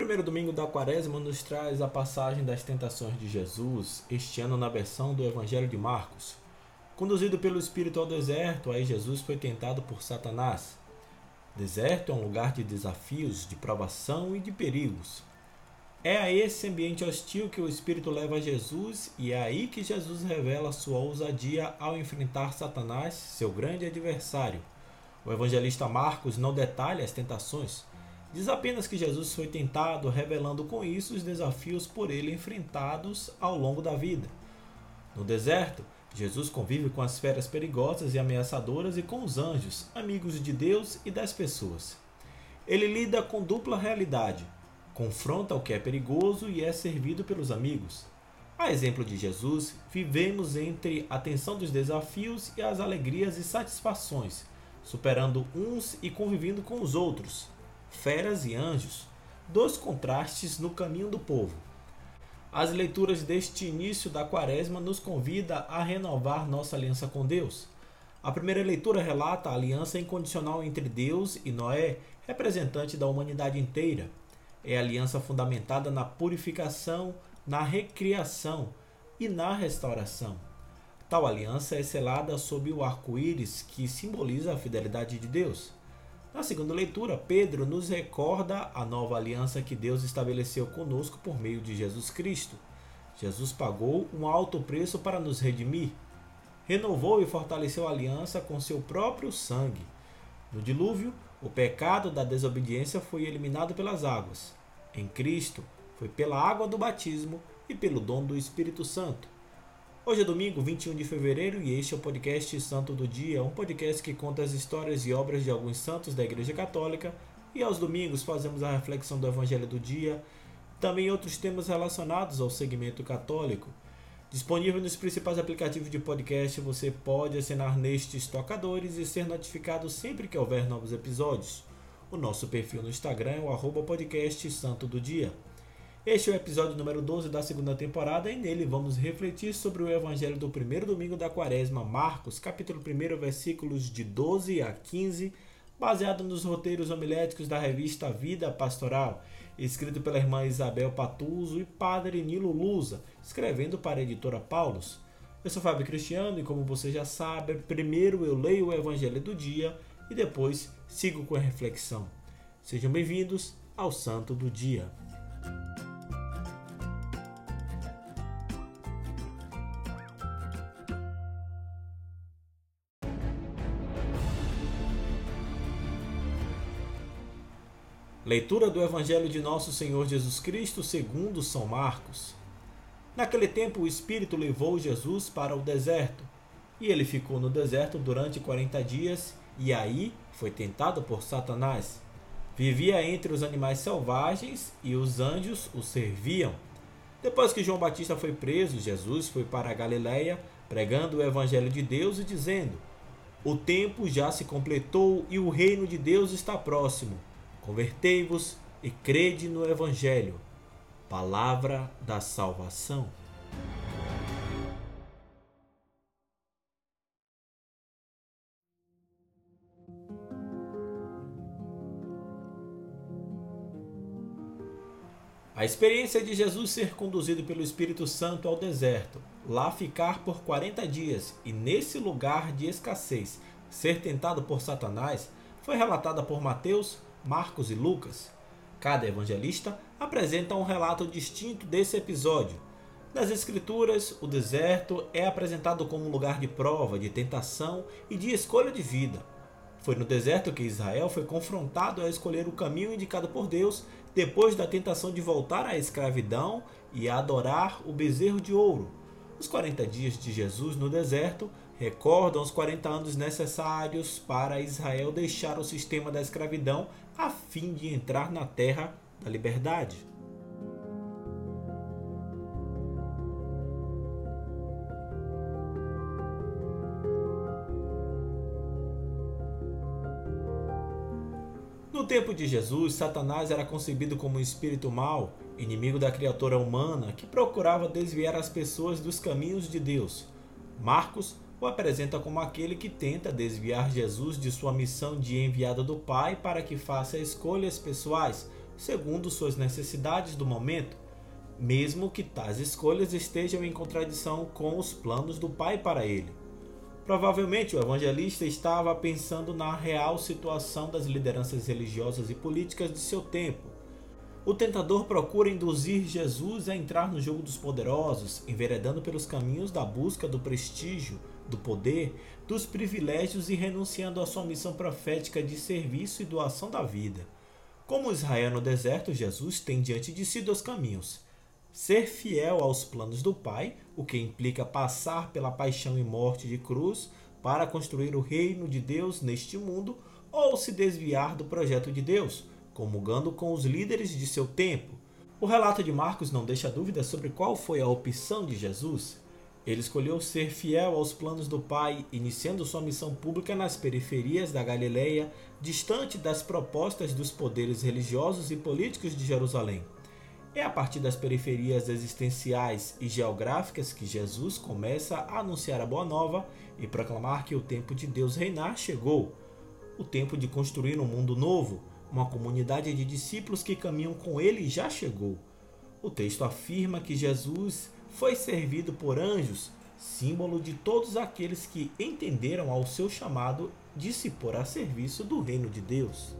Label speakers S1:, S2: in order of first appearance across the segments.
S1: primeiro domingo da quaresma nos traz a passagem das tentações de Jesus, este ano na versão do Evangelho de Marcos. Conduzido pelo Espírito ao deserto, aí Jesus foi tentado por Satanás. Deserto é um lugar de desafios, de provação e de perigos. É a esse ambiente hostil que o Espírito leva Jesus e é aí que Jesus revela sua ousadia ao enfrentar Satanás, seu grande adversário. O evangelista Marcos não detalha as tentações, Diz apenas que Jesus foi tentado, revelando com isso os desafios por ele enfrentados ao longo da vida. No deserto, Jesus convive com as feras perigosas e ameaçadoras e com os anjos, amigos de Deus e das pessoas. Ele lida com dupla realidade, confronta o que é perigoso e é servido pelos amigos. A exemplo de Jesus, vivemos entre a tensão dos desafios e as alegrias e satisfações, superando uns e convivendo com os outros, feras e anjos, dois contrastes no caminho do povo. As leituras deste início da quaresma nos convida a renovar nossa aliança com Deus. A primeira leitura relata a aliança incondicional entre Deus e Noé, representante da humanidade inteira. É aliança fundamentada na purificação, na recriação e na restauração. Tal aliança é selada sob o arco-íris que simboliza a fidelidade de Deus. Na segunda leitura, Pedro nos recorda a nova aliança que Deus estabeleceu conosco por meio de Jesus Cristo. Jesus pagou um alto preço para nos redimir. Renovou e fortaleceu a aliança com seu próprio sangue. No dilúvio, o pecado da desobediência foi eliminado pelas águas. Em Cristo, foi pela água do batismo e pelo dom do Espírito Santo. Hoje é domingo, 21 de fevereiro, e este é o podcast Santo do Dia, um podcast que conta as histórias e obras de alguns santos da Igreja Católica. E aos domingos fazemos a reflexão do Evangelho do Dia, também outros temas relacionados ao segmento católico. Disponível nos principais aplicativos de podcast, você pode assinar nestes tocadores e ser notificado sempre que houver novos episódios. O nosso perfil no Instagram é o arroba podcast Santo do Dia. Este é o episódio número 12 da segunda temporada e nele vamos refletir sobre o evangelho do primeiro domingo da quaresma, Marcos, capítulo 1, versículos de 12 a 15, baseado nos roteiros homiléticos da revista Vida Pastoral, escrito pela irmã Isabel Patuso e padre Nilo Lusa, escrevendo para a editora Paulus. Eu sou Fábio Cristiano e como você já sabe, primeiro eu leio o evangelho do dia e depois sigo com a reflexão. Sejam bem-vindos ao Santo do Dia. Leitura do Evangelho de Nosso Senhor Jesus Cristo segundo São Marcos. Naquele tempo o Espírito levou Jesus para o deserto, e ele ficou no deserto durante quarenta dias, e aí foi tentado por Satanás. Vivia entre os animais selvagens e os anjos o serviam. Depois que João Batista foi preso, Jesus foi para a Galiléia, pregando o Evangelho de Deus e dizendo: O tempo já se completou e o reino de Deus está próximo Convertei-vos e crede no Evangelho, palavra da salvação. A experiência de Jesus ser conduzido pelo Espírito Santo ao deserto, lá ficar por 40 dias e nesse lugar de escassez ser tentado por Satanás, foi relatada por Mateus, Marcos e Lucas. Cada evangelista apresenta um relato distinto desse episódio. Nas Escrituras, o deserto é apresentado como um lugar de prova, de tentação e de escolha de vida. Foi no deserto que Israel foi confrontado a escolher o caminho indicado por Deus depois da tentação de voltar à escravidão e a adorar o bezerro de ouro. Os 40 dias de Jesus no deserto recordam os 40 anos necessários para Israel deixar o sistema da escravidão a fim de entrar na terra da liberdade. No tempo de Jesus, Satanás era concebido como um espírito mau, inimigo da criatura humana que procurava desviar as pessoas dos caminhos de Deus. Marcos o apresenta como aquele que tenta desviar Jesus de sua missão de enviado do Pai para que faça escolhas pessoais, segundo suas necessidades do momento, mesmo que tais escolhas estejam em contradição com os planos do Pai para ele. Provavelmente o evangelista estava pensando na real situação das lideranças religiosas e políticas de seu tempo. O tentador procura induzir Jesus a entrar no jogo dos poderosos, enveredando pelos caminhos da busca do prestígio, do poder, dos privilégios e renunciando à sua missão profética de serviço e doação da vida. Como Israel no deserto, Jesus tem diante de si dois caminhos ser fiel aos planos do Pai, o que implica passar pela paixão e morte de cruz para construir o reino de Deus neste mundo, ou se desviar do projeto de Deus, comungando com os líderes de seu tempo. O relato de Marcos não deixa dúvidas sobre qual foi a opção de Jesus. Ele escolheu ser fiel aos planos do Pai, iniciando sua missão pública nas periferias da Galileia, distante das propostas dos poderes religiosos e políticos de Jerusalém. É a partir das periferias existenciais e geográficas que Jesus começa a anunciar a boa nova e proclamar que o tempo de Deus reinar chegou. O tempo de construir um mundo novo, uma comunidade de discípulos que caminham com ele já chegou. O texto afirma que Jesus foi servido por anjos, símbolo de todos aqueles que entenderam ao seu chamado de se pôr a serviço do reino de Deus.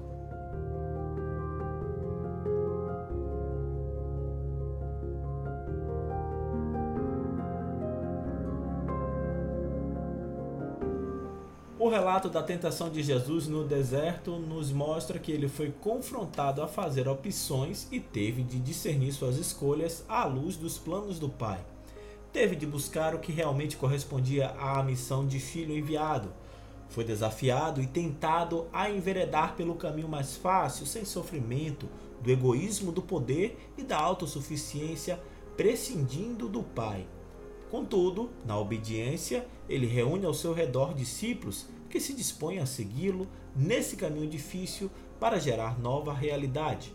S1: Relato da tentação de Jesus no deserto nos mostra que ele foi confrontado a fazer opções e teve de discernir suas escolhas à luz dos planos do Pai. Teve de buscar o que realmente correspondia à missão de filho enviado. Foi desafiado e tentado a enveredar pelo caminho mais fácil, sem sofrimento, do egoísmo do poder e da autossuficiência, prescindindo do Pai. Contudo, na obediência, ele reúne ao seu redor discípulos que se dispõem a segui-lo nesse caminho difícil para gerar nova realidade.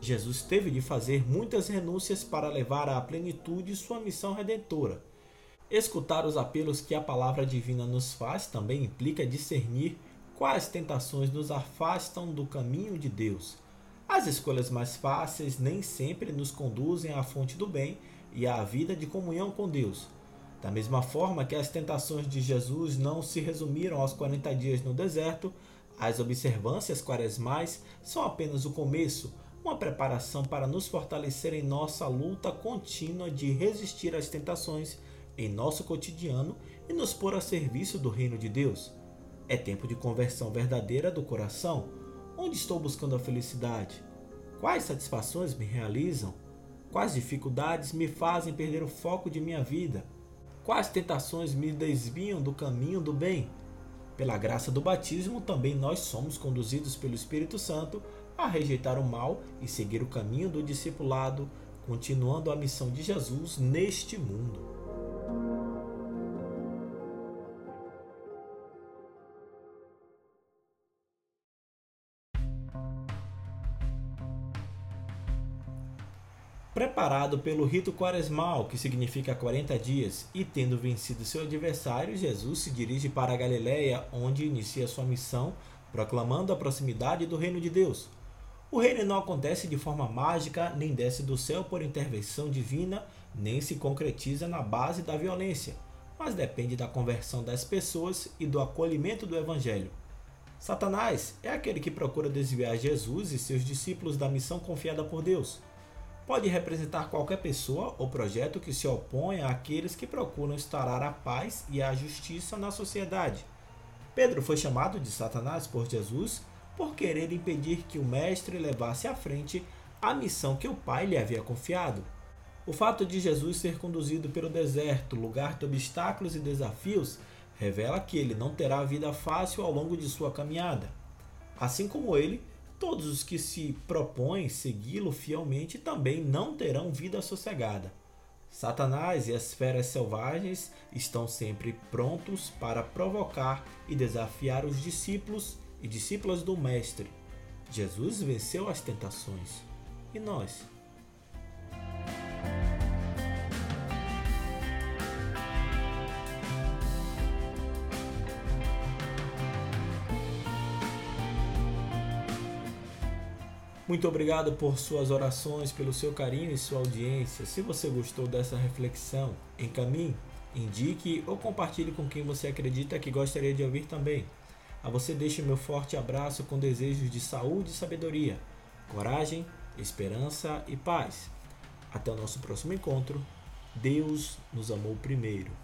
S1: Jesus teve de fazer muitas renúncias para levar à plenitude sua missão redentora. Escutar os apelos que a palavra divina nos faz também implica discernir quais tentações nos afastam do caminho de Deus. As escolhas mais fáceis nem sempre nos conduzem à fonte do bem e à vida de comunhão com Deus. Da mesma forma que as tentações de Jesus não se resumiram aos 40 dias no deserto, as observâncias quaresmais são apenas o começo, uma preparação para nos fortalecer em nossa luta contínua de resistir às tentações em nosso cotidiano e nos pôr a serviço do reino de Deus. É tempo de conversão verdadeira do coração. Onde estou buscando a felicidade? Quais satisfações me realizam? Quais dificuldades me fazem perder o foco de minha vida? Quais tentações me desviam do caminho do bem? Pela graça do batismo, também nós somos conduzidos pelo Espírito Santo a rejeitar o mal e seguir o caminho do discipulado, continuando a missão de Jesus neste mundo. Preparado pelo rito quaresmal, que significa 40 dias, e tendo vencido seu adversário, Jesus se dirige para a Galiléia, onde inicia sua missão, proclamando a proximidade do reino de Deus. O reino não acontece de forma mágica, nem desce do céu por intervenção divina, nem se concretiza na base da violência, mas depende da conversão das pessoas e do acolhimento do evangelho. Satanás é aquele que procura desviar Jesus e seus discípulos da missão confiada por Deus pode representar qualquer pessoa ou projeto que se oponha àqueles que procuram instaurar a paz e a justiça na sociedade. Pedro foi chamado de Satanás por Jesus por querer impedir que o Mestre levasse à frente a missão que o Pai lhe havia confiado. O fato de Jesus ser conduzido pelo deserto, lugar de obstáculos e desafios, revela que ele não terá vida fácil ao longo de sua caminhada. Assim como ele, Todos os que se propõem segui-lo fielmente também não terão vida sossegada. Satanás e as feras selvagens estão sempre prontos para provocar e desafiar os discípulos e discípulas do Mestre. Jesus venceu as tentações. E nós? Muito obrigado por suas orações, pelo seu carinho e sua audiência. Se você gostou dessa reflexão, encaminhe, indique ou compartilhe com quem você acredita que gostaria de ouvir também. A você deixo meu forte abraço com desejos de saúde e sabedoria, coragem, esperança e paz. Até o nosso próximo encontro. Deus nos amou primeiro.